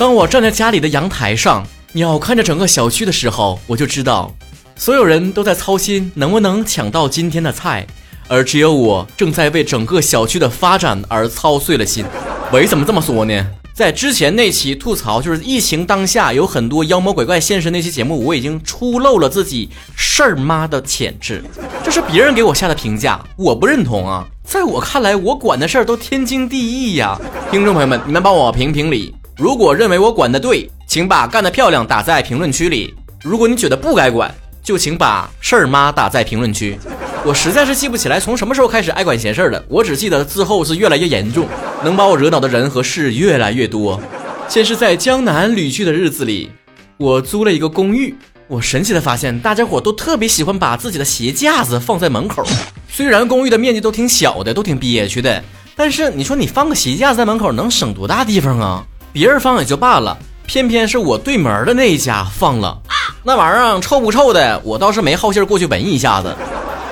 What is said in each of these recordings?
当我站在家里的阳台上，鸟看着整个小区的时候，我就知道，所有人都在操心能不能抢到今天的菜，而只有我正在为整个小区的发展而操碎了心。为什么这么说呢？在之前那期吐槽，就是疫情当下有很多妖魔鬼怪现身那期节目，我已经出露了自己事儿妈的潜质。这是别人给我下的评价，我不认同啊。在我看来，我管的事儿都天经地义呀。听众朋友们，你们帮我评评理。如果认为我管的对，请把干得漂亮打在评论区里；如果你觉得不该管，就请把事儿妈打在评论区。我实在是记不起来从什么时候开始爱管闲事儿了，我只记得之后是越来越严重，能把我惹恼的人和事越来越多。先是在江南旅居的日子里，我租了一个公寓。我神奇的发现，大家伙都特别喜欢把自己的鞋架子放在门口。虽然公寓的面积都挺小的，都挺憋屈的，但是你说你放个鞋架在门口能省多大地方啊？别人放也就罢了，偏偏是我对门的那一家放了，那玩意儿臭不臭的？我倒是没好心过去闻一下子。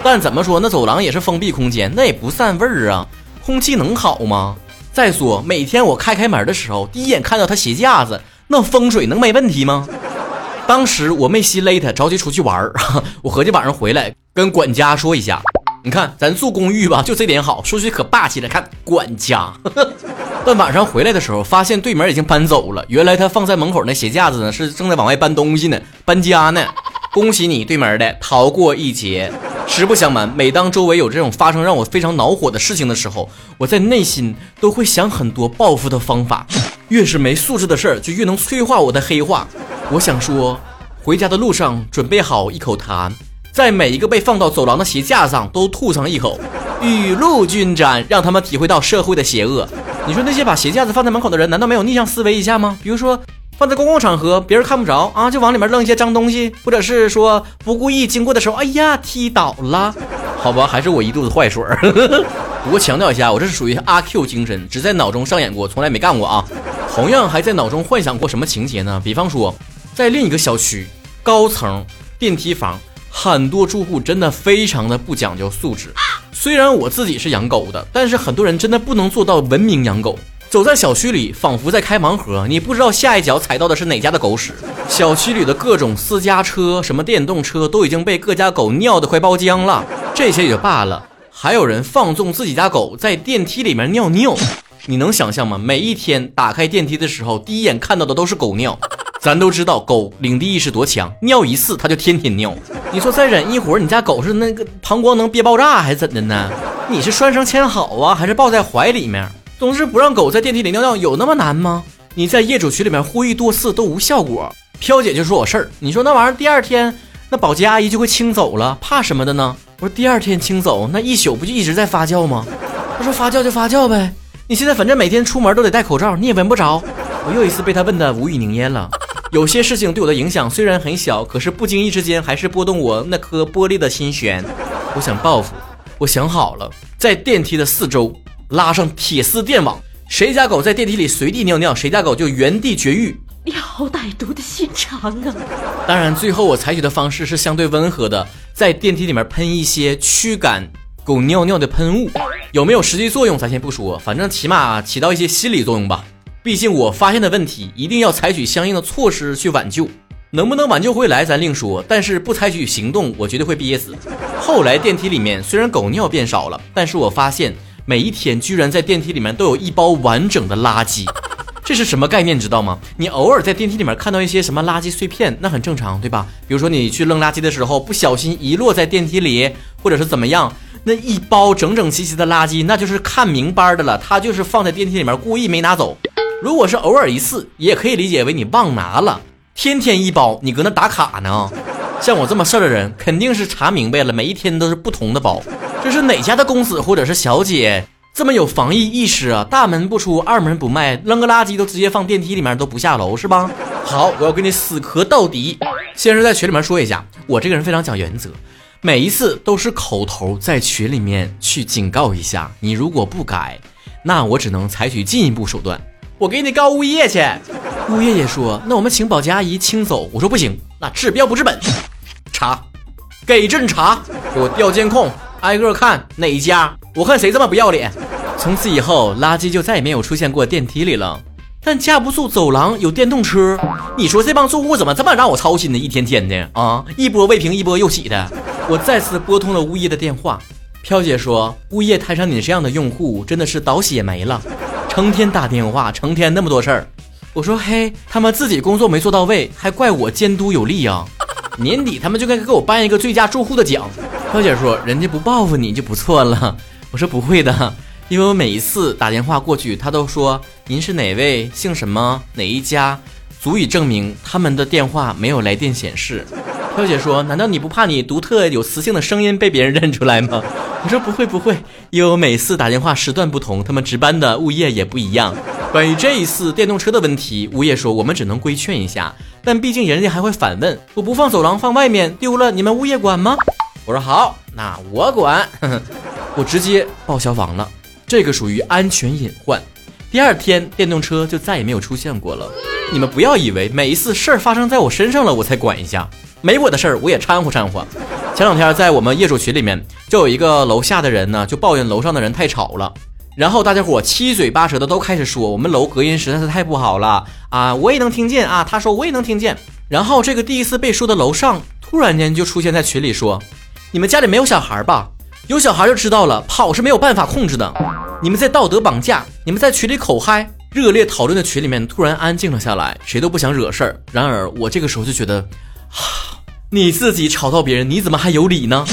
但怎么说，那走廊也是封闭空间，那也不散味儿啊，空气能好吗？再说每天我开开门的时候，第一眼看到他鞋架子，那风水能没问题吗？当时我没心勒他，着急出去玩儿，我合计晚上回来跟管家说一下。你看咱住公寓吧，就这点好，说句可霸气了。看管家，但晚上回来的时候，发现对门已经搬走了。原来他放在门口那鞋架子呢，是正在往外搬东西呢，搬家呢。恭喜你，对门的逃过一劫。实不相瞒，每当周围有这种发生让我非常恼火的事情的时候，我在内心都会想很多报复的方法。越是没素质的事儿，就越能催化我的黑化。我想说，回家的路上准备好一口痰，在每一个被放到走廊的鞋架上都吐上一口，雨露均沾，让他们体会到社会的邪恶。你说那些把鞋架子放在门口的人，难道没有逆向思维一下吗？比如说。放在公共场合，别人看不着啊，就往里面扔一些脏东西，或者是说不故意经过的时候，哎呀，踢倒了，好吧，还是我一肚子坏水儿。不过强调一下，我这是属于阿 Q 精神，只在脑中上演过，从来没干过啊。同样还在脑中幻想过什么情节呢？比方说，在另一个小区高层电梯房，很多住户真的非常的不讲究素质。虽然我自己是养狗的，但是很多人真的不能做到文明养狗。走在小区里，仿佛在开盲盒，你不知道下一脚踩到的是哪家的狗屎。小区里的各种私家车、什么电动车，都已经被各家狗尿得快包浆了。这些也就罢了，还有人放纵自己家狗在电梯里面尿尿，你能想象吗？每一天打开电梯的时候，第一眼看到的都是狗尿。咱都知道狗领地意识多强，尿一次它就天天尿。你说再忍一会儿，你家狗是那个膀胱能憋爆炸还是怎的呢？你是拴绳牵好啊，还是抱在怀里面？总之不让狗在电梯里尿尿有那么难吗？你在业主群里面呼吁多次都无效果。飘姐就说我事儿，你说那玩意儿第二天那保洁阿姨就会清走了，怕什么的呢？我说第二天清走那一宿不就一直在发酵吗？他说发酵就发酵呗，你现在反正每天出门都得戴口罩，你也闻不着。我又一次被他问的无语凝噎了。有些事情对我的影响虽然很小，可是不经意之间还是拨动我那颗玻璃的心弦。我想报复，我想好了，在电梯的四周。拉上铁丝电网，谁家狗在电梯里随地尿尿，谁家狗就原地绝育。你好歹毒的心肠啊！当然，最后我采取的方式是相对温和的，在电梯里面喷一些驱赶狗尿尿的喷雾，有没有实际作用咱先不说，反正起码起到一些心理作用吧。毕竟我发现的问题，一定要采取相应的措施去挽救。能不能挽救回来咱另说，但是不采取行动，我绝对会憋死。后来电梯里面虽然狗尿变少了，但是我发现。每一天居然在电梯里面都有一包完整的垃圾，这是什么概念？知道吗？你偶尔在电梯里面看到一些什么垃圾碎片，那很正常，对吧？比如说你去扔垃圾的时候不小心遗落在电梯里，或者是怎么样，那一包整整齐齐的垃圾，那就是看明白的了，它就是放在电梯里面故意没拿走。如果是偶尔一次，也可以理解为你忘拿了。天天一包，你搁那打卡呢？像我这么事儿的人，肯定是查明白了，每一天都是不同的包。这是哪家的公子或者是小姐这么有防疫意识啊？大门不出，二门不迈，扔个垃圾都直接放电梯里面，都不下楼是吧？好，我要跟你死磕到底。先是在群里面说一下，我这个人非常讲原则，每一次都是口头在群里面去警告一下你，如果不改，那我只能采取进一步手段，我给你告物业去。物业也说，那我们请保洁阿姨清走。我说不行，那治标不治本，查，给朕查，给我调监控。挨个看哪家，我看谁这么不要脸。从此以后，垃圾就再也没有出现过电梯里了。但架不住走廊有电动车。你说这帮住户怎么这么让我操心呢？一天天的啊，一波未平一波又起的。我再次拨通了物业的电话，飘姐说，物业摊上你这样的用户真的是倒血霉了，成天打电话，成天那么多事儿。我说嘿，他们自己工作没做到位，还怪我监督有力啊！年底他们就该给我颁一个最佳住户的奖。飘姐说，人家不报复你就不错了。我说不会的，因为我每一次打电话过去，他都说您是哪位，姓什么，哪一家，足以证明他们的电话没有来电显示。飘姐说，难道你不怕你独特有磁性的声音被别人认出来吗？我说不会不会，因为我每次打电话时段不同，他们值班的物业也不一样。关于这一次电动车的问题，物业说我们只能规劝一下，但毕竟人家还会反问，我不放走廊放外面丢了，你们物业管吗？我说好，那我管，我直接报消防了，这个属于安全隐患。第二天电动车就再也没有出现过了。你们不要以为每一次事儿发生在我身上了我才管一下，没我的事儿我也掺和掺和。前两天在我们业主群里面，就有一个楼下的人呢，就抱怨楼上的人太吵了。然后大家伙七嘴八舌的都开始说我们楼隔音实在是太不好了啊！我也能听见啊，他说我也能听见。然后这个第一次被说的楼上突然间就出现在群里说：“你们家里没有小孩吧？有小孩就知道了，跑是没有办法控制的。你们在道德绑架，你们在群里口嗨。”热烈讨论的群里面突然安静了下来，谁都不想惹事儿。然而我这个时候就觉得，你自己吵到别人，你怎么还有理呢？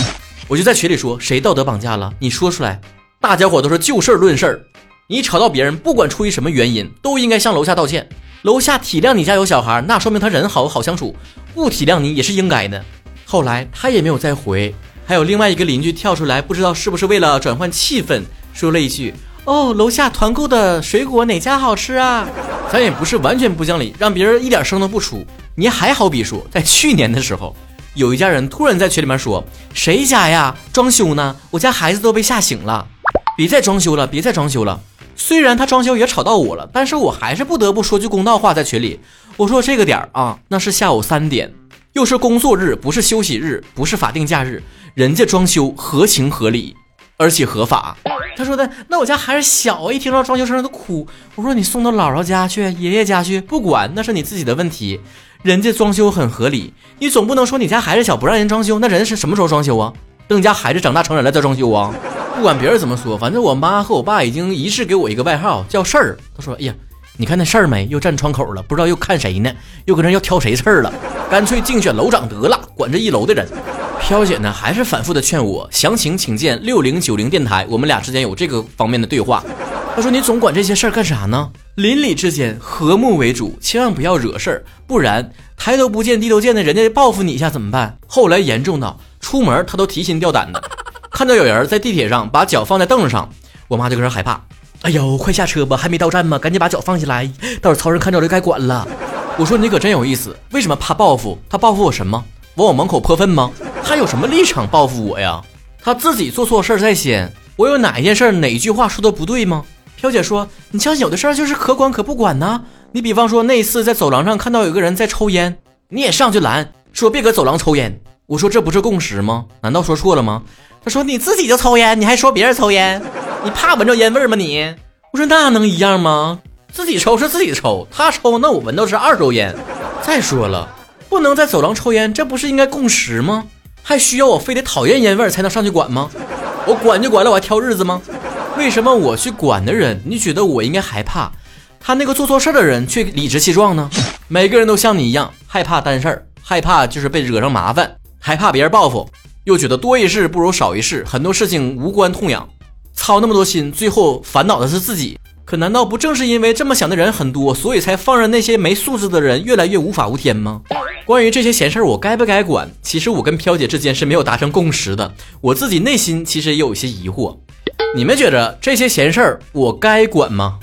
我就在群里说：“谁道德绑架了？你说出来。”大家伙都是就事儿论事儿，你吵到别人，不管出于什么原因，都应该向楼下道歉。楼下体谅你家有小孩，那说明他人好，好相处；不体谅你也是应该的。后来他也没有再回。还有另外一个邻居跳出来，不知道是不是为了转换气氛，说了一句：“哦，楼下团购的水果哪家好吃啊？”咱也不是完全不讲理，让别人一点声都不出。你还好比说，在去年的时候，有一家人突然在群里面说：“谁家呀？装修呢？我家孩子都被吓醒了。”别再装修了，别再装修了。虽然他装修也吵到我了，但是我还是不得不说句公道话，在群里我说这个点儿啊，那是下午三点，又是工作日，不是休息日，不是法定假日，人家装修合情合理，而且合法。他说的那我家孩子小，一听到装修声都哭。我说你送到姥姥家去，爷爷家去，不管那是你自己的问题，人家装修很合理，你总不能说你家孩子小不让人装修，那人是什么时候装修啊？等你家孩子长大成人了再装修啊？不管别人怎么说，反正我妈和我爸已经一致给我一个外号，叫事儿。他说：“哎呀，你看那事儿没？又站窗口了，不知道又看谁呢？又搁那要挑谁刺儿了？干脆竞选楼长得了，管这一楼的人。”飘姐呢，还是反复的劝我，详情请见六零九零电台。我们俩之间有这个方面的对话。他说：“你总管这些事儿干啥呢？邻里之间和睦为主，千万不要惹事儿，不然抬头不见低头见的，人家报复你一下怎么办？”后来严重到出门他都提心吊胆的。看到有人在地铁上把脚放在凳子上，我妈就搁这害怕。哎呦，快下车吧，还没到站吗？赶紧把脚放下来，到时候曹人看着就该管了。我说你可真有意思，为什么怕报复？他报复我什么？往我门口泼粪吗？他有什么立场报复我呀？他自己做错事儿在先，我有哪一件事、哪一句话说的不对吗？飘姐说，你像有的事儿就是可管可不管呢。你比方说那一次在走廊上看到有个人在抽烟，你也上去拦，说别搁走廊抽烟。我说这不是共识吗？难道说错了吗？他说：“你自己就抽烟，你还说别人抽烟？你怕闻着烟味吗？你？”我说：“那能一样吗？自己抽是自己抽，他抽那我闻到是二手烟。再说了，不能在走廊抽烟，这不是应该共识吗？还需要我非得讨厌烟味才能上去管吗？我管就管了，我还挑日子吗？为什么我去管的人，你觉得我应该害怕？他那个做错事儿的人却理直气壮呢？每个人都像你一样害怕担事儿，害怕就是被惹上麻烦，害怕别人报复。”又觉得多一事不如少一事，很多事情无关痛痒，操那么多心，最后烦恼的是自己。可难道不正是因为这么想的人很多，所以才放任那些没素质的人越来越无法无天吗？关于这些闲事儿，我该不该管？其实我跟飘姐之间是没有达成共识的，我自己内心其实也有一些疑惑。你们觉着这些闲事儿我该管吗？